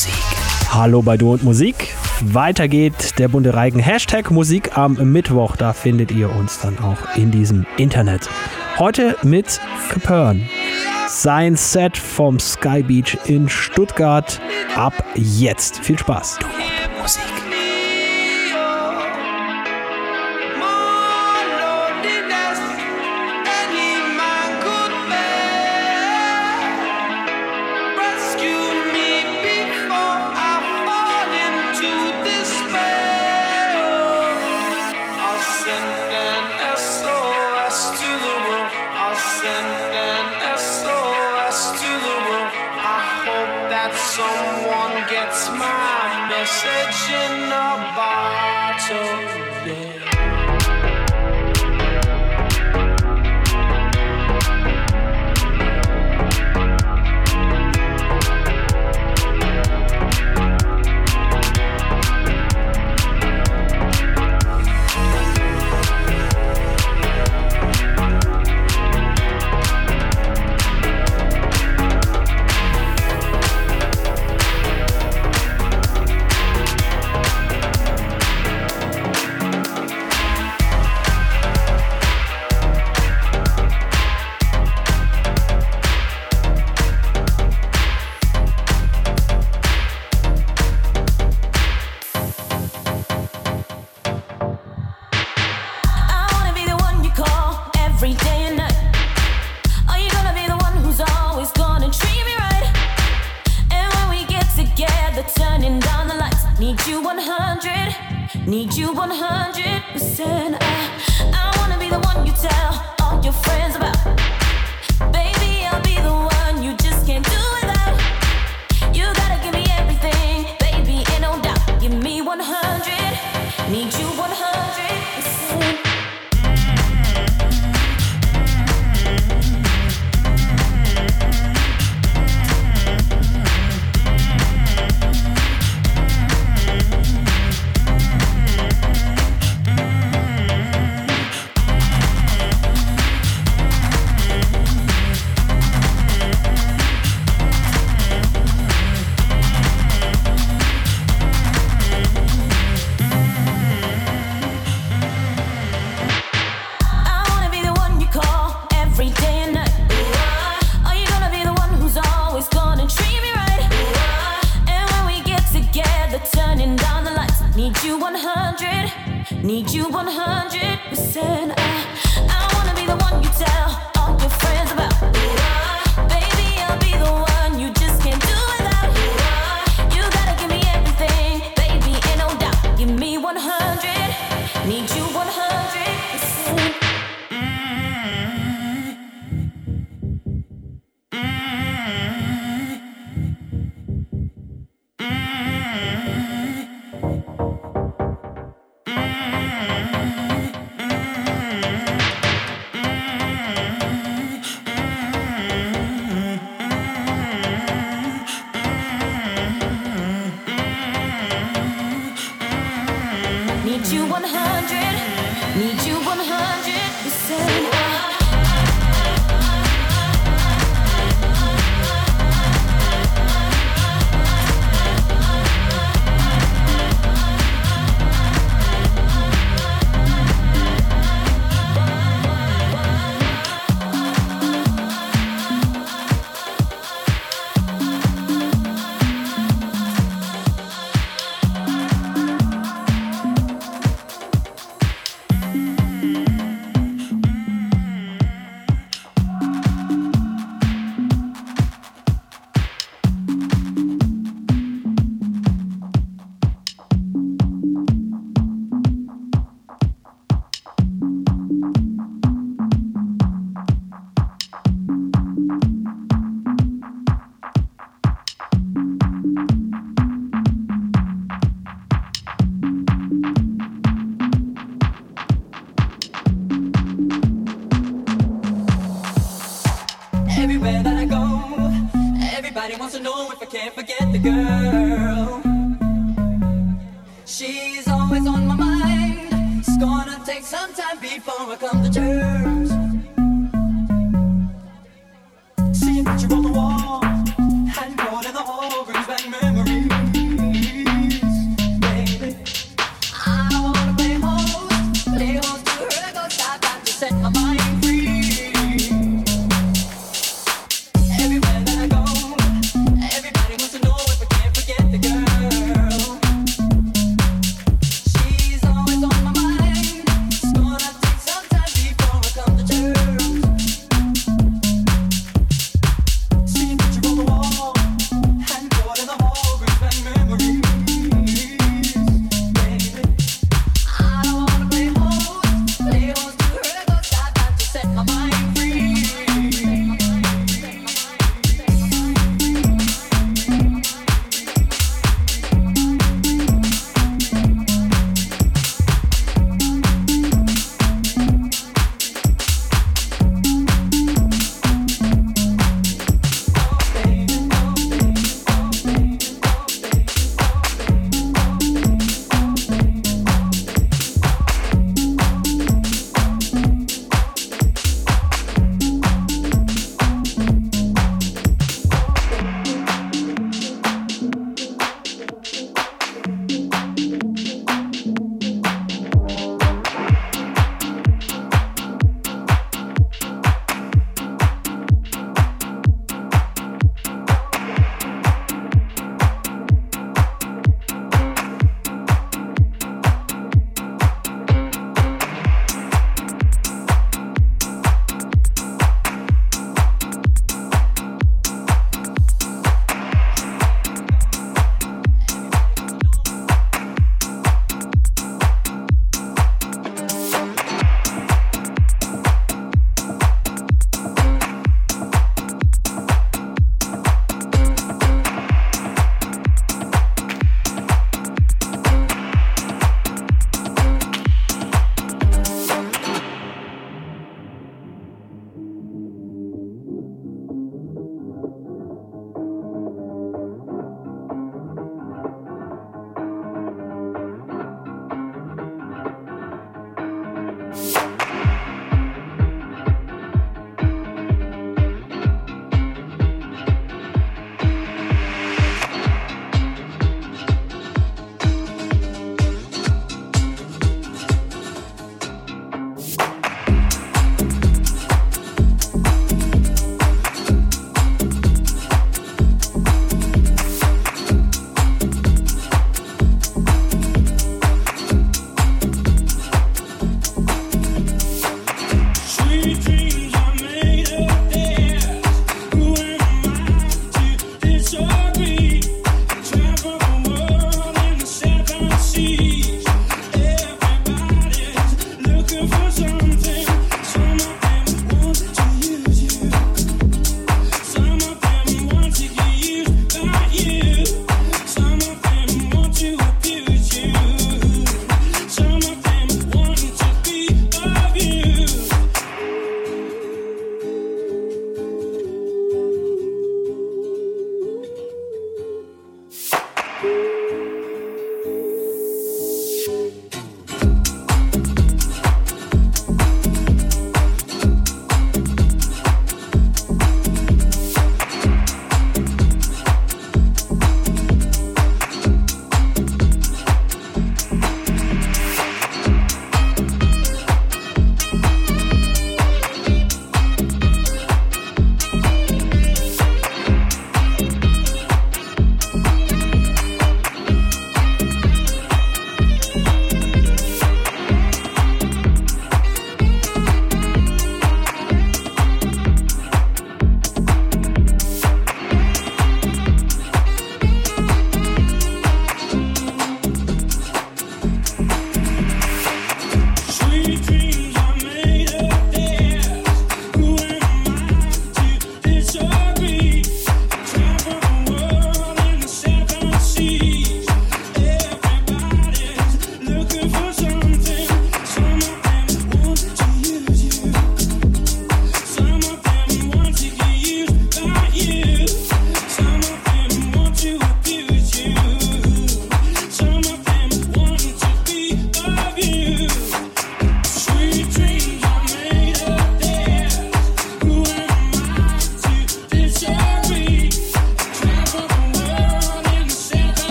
Musik. Hallo bei Du und Musik. Weiter geht der bunte Reigen. Hashtag Musik am Mittwoch. Da findet ihr uns dann auch in diesem Internet. Heute mit Capern. Sein Set vom Sky Beach in Stuttgart. Ab jetzt. Viel Spaß. Du und Musik. Need you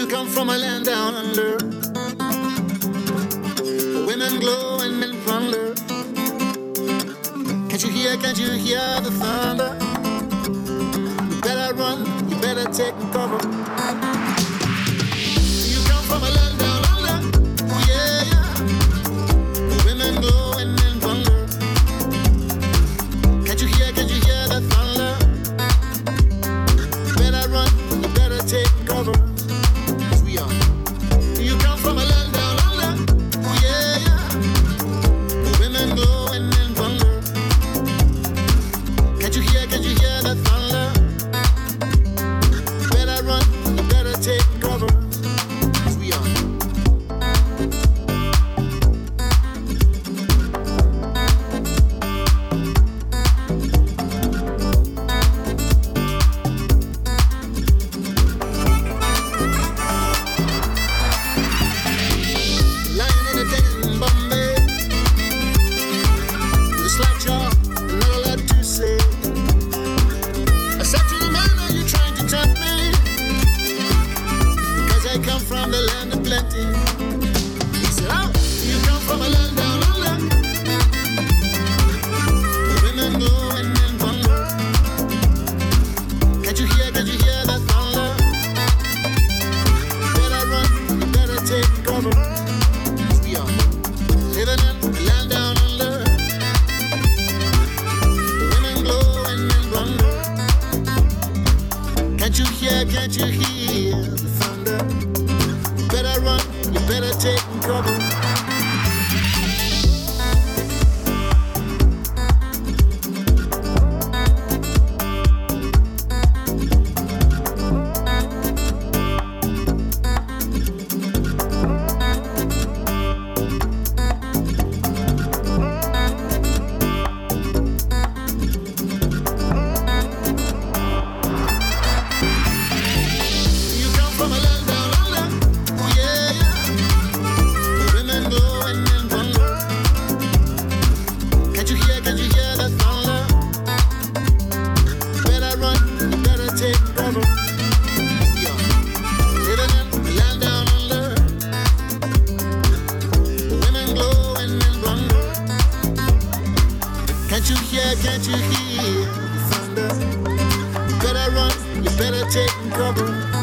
you come from a land down under. Women glow and men thunder. Can't you hear, can't you hear the thunder? You better run, you better take cover. Thank you.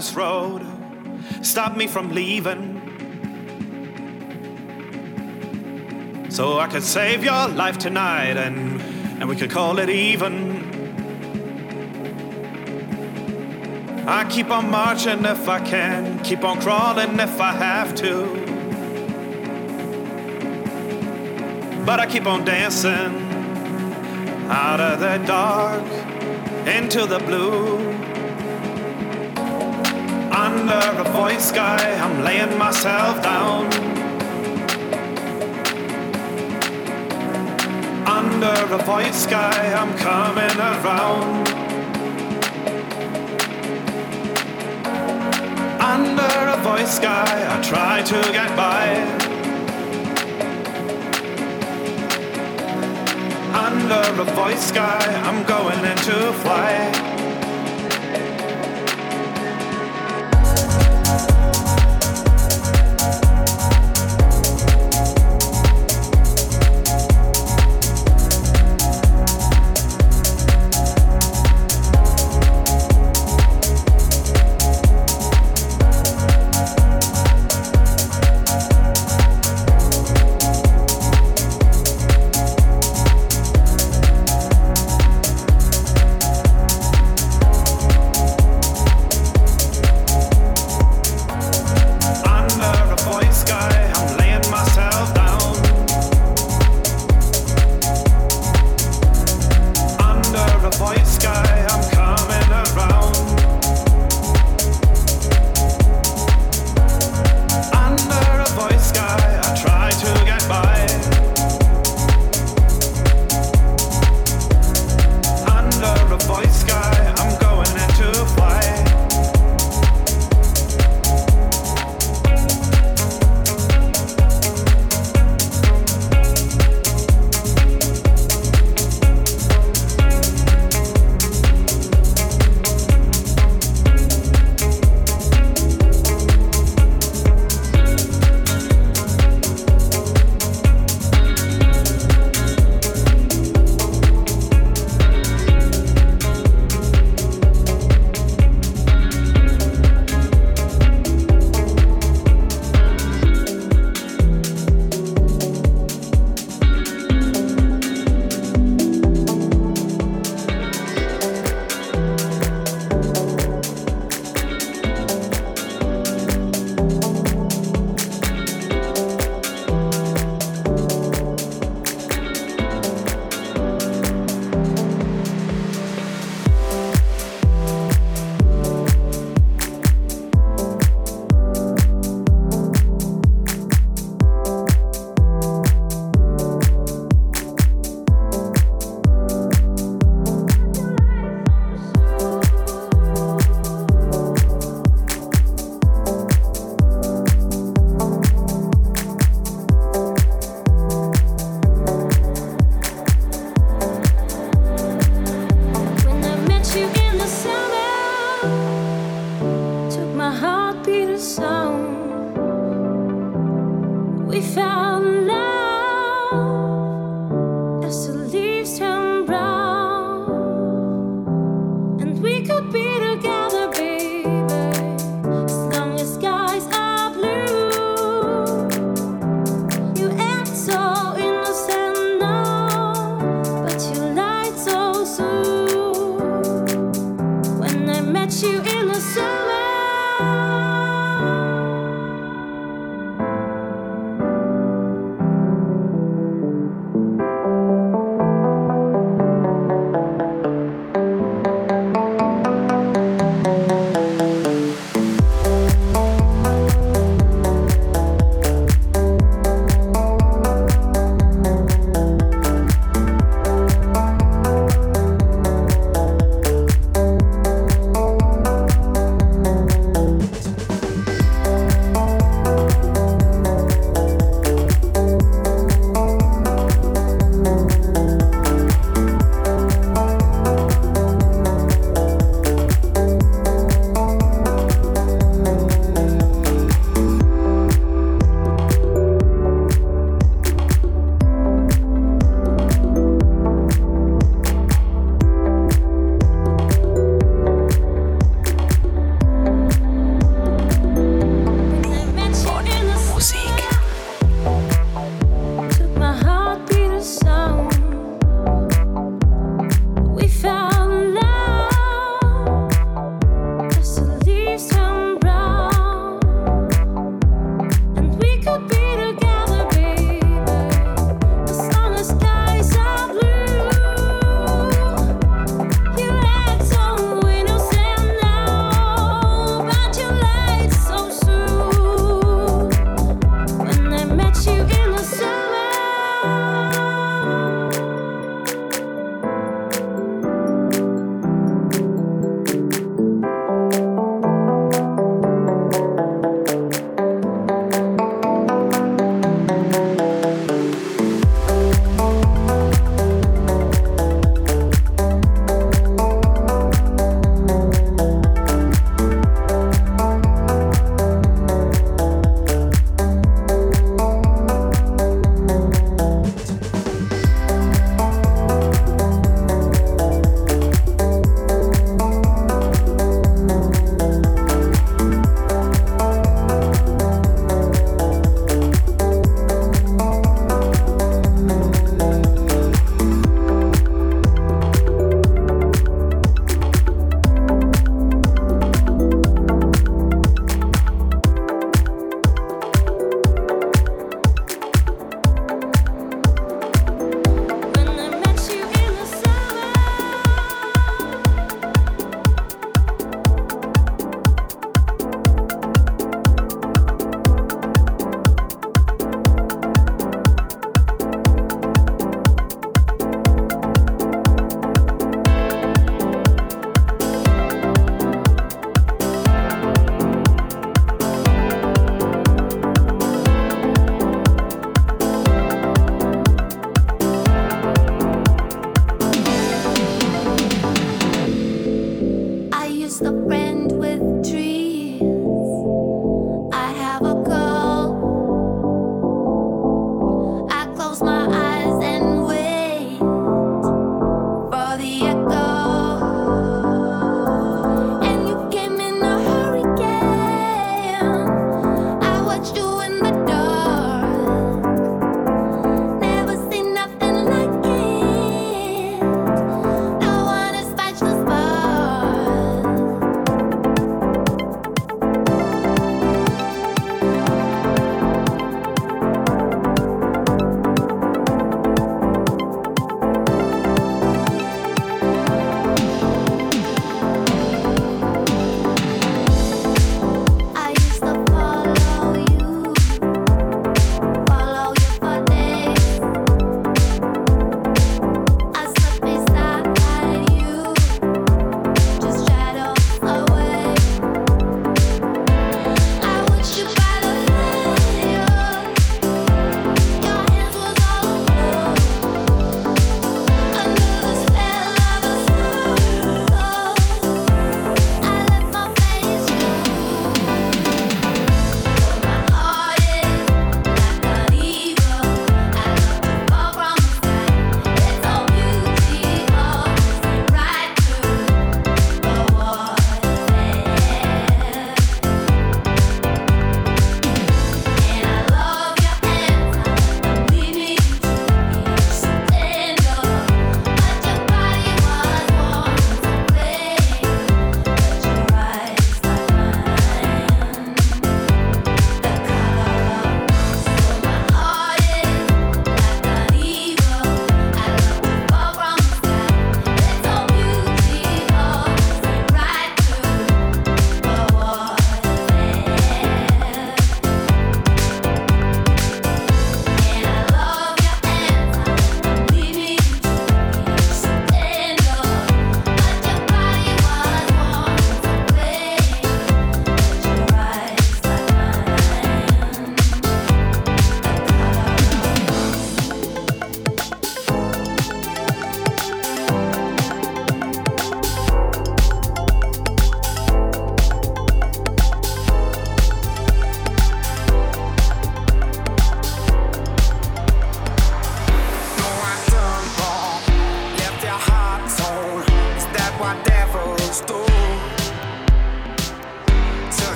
This road. Stop me from leaving. So I could save your life tonight and, and we could call it even. I keep on marching if I can, keep on crawling if I have to. But I keep on dancing out of the dark into the blue. Under a void sky, I'm laying myself down. Under a void sky, I'm coming around. Under a void sky, I try to get by. Under a void sky, I'm going into flight.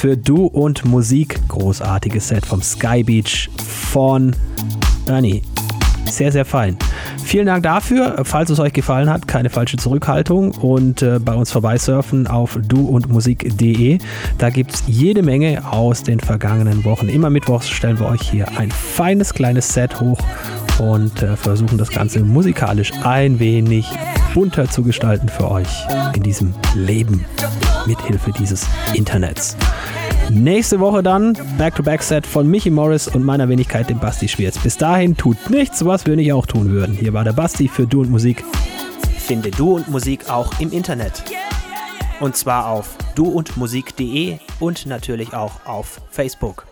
für Du und Musik. Großartiges Set vom Sky Beach von Ernie. Sehr, sehr fein. Vielen Dank dafür. Falls es euch gefallen hat, keine falsche Zurückhaltung und äh, bei uns vorbeisurfen auf duundmusik.de. Da gibt es jede Menge aus den vergangenen Wochen. Immer mittwochs stellen wir euch hier ein feines kleines Set hoch und äh, versuchen das Ganze musikalisch ein wenig bunter zu gestalten für euch in diesem Leben mithilfe dieses Internets. Nächste Woche dann Back-to-Back-Set von Michi Morris und meiner Wenigkeit, dem Basti Schwierz. Bis dahin tut nichts, was wir nicht auch tun würden. Hier war der Basti für Du und Musik. Finde Du und Musik auch im Internet. Und zwar auf duundmusik.de und natürlich auch auf Facebook.